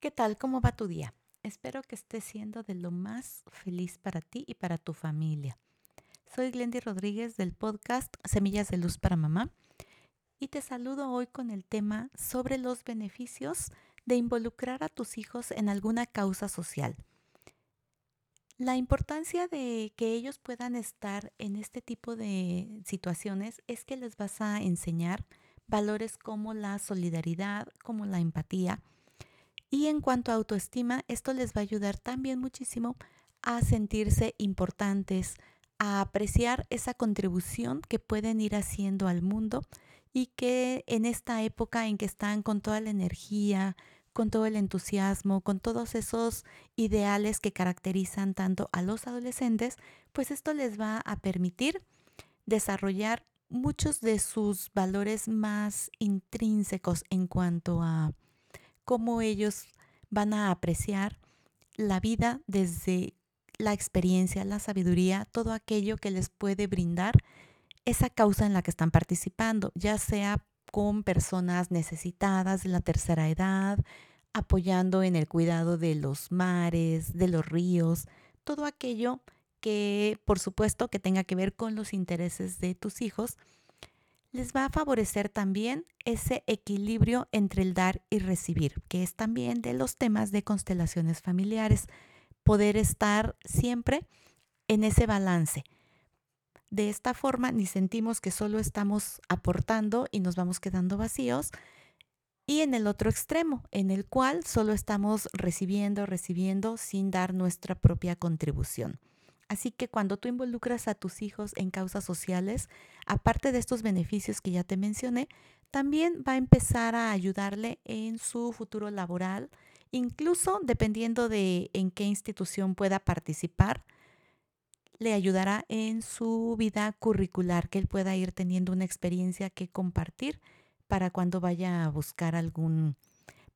¿Qué tal? ¿Cómo va tu día? Espero que estés siendo de lo más feliz para ti y para tu familia. Soy Glendy Rodríguez del podcast Semillas de Luz para Mamá y te saludo hoy con el tema sobre los beneficios de involucrar a tus hijos en alguna causa social. La importancia de que ellos puedan estar en este tipo de situaciones es que les vas a enseñar valores como la solidaridad, como la empatía, y en cuanto a autoestima, esto les va a ayudar también muchísimo a sentirse importantes, a apreciar esa contribución que pueden ir haciendo al mundo y que en esta época en que están con toda la energía, con todo el entusiasmo, con todos esos ideales que caracterizan tanto a los adolescentes, pues esto les va a permitir desarrollar muchos de sus valores más intrínsecos en cuanto a cómo ellos van a apreciar la vida desde la experiencia, la sabiduría, todo aquello que les puede brindar esa causa en la que están participando, ya sea con personas necesitadas de la tercera edad, apoyando en el cuidado de los mares, de los ríos, todo aquello que por supuesto que tenga que ver con los intereses de tus hijos les va a favorecer también ese equilibrio entre el dar y recibir, que es también de los temas de constelaciones familiares, poder estar siempre en ese balance. De esta forma ni sentimos que solo estamos aportando y nos vamos quedando vacíos, y en el otro extremo, en el cual solo estamos recibiendo, recibiendo sin dar nuestra propia contribución. Así que cuando tú involucras a tus hijos en causas sociales, aparte de estos beneficios que ya te mencioné, también va a empezar a ayudarle en su futuro laboral, incluso dependiendo de en qué institución pueda participar, le ayudará en su vida curricular, que él pueda ir teniendo una experiencia que compartir para cuando vaya a buscar algún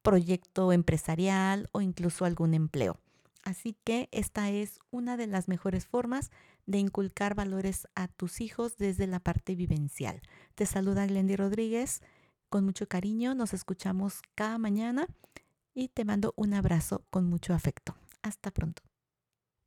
proyecto empresarial o incluso algún empleo. Así que esta es una de las mejores formas de inculcar valores a tus hijos desde la parte vivencial. Te saluda Glendy Rodríguez con mucho cariño. Nos escuchamos cada mañana y te mando un abrazo con mucho afecto. Hasta pronto.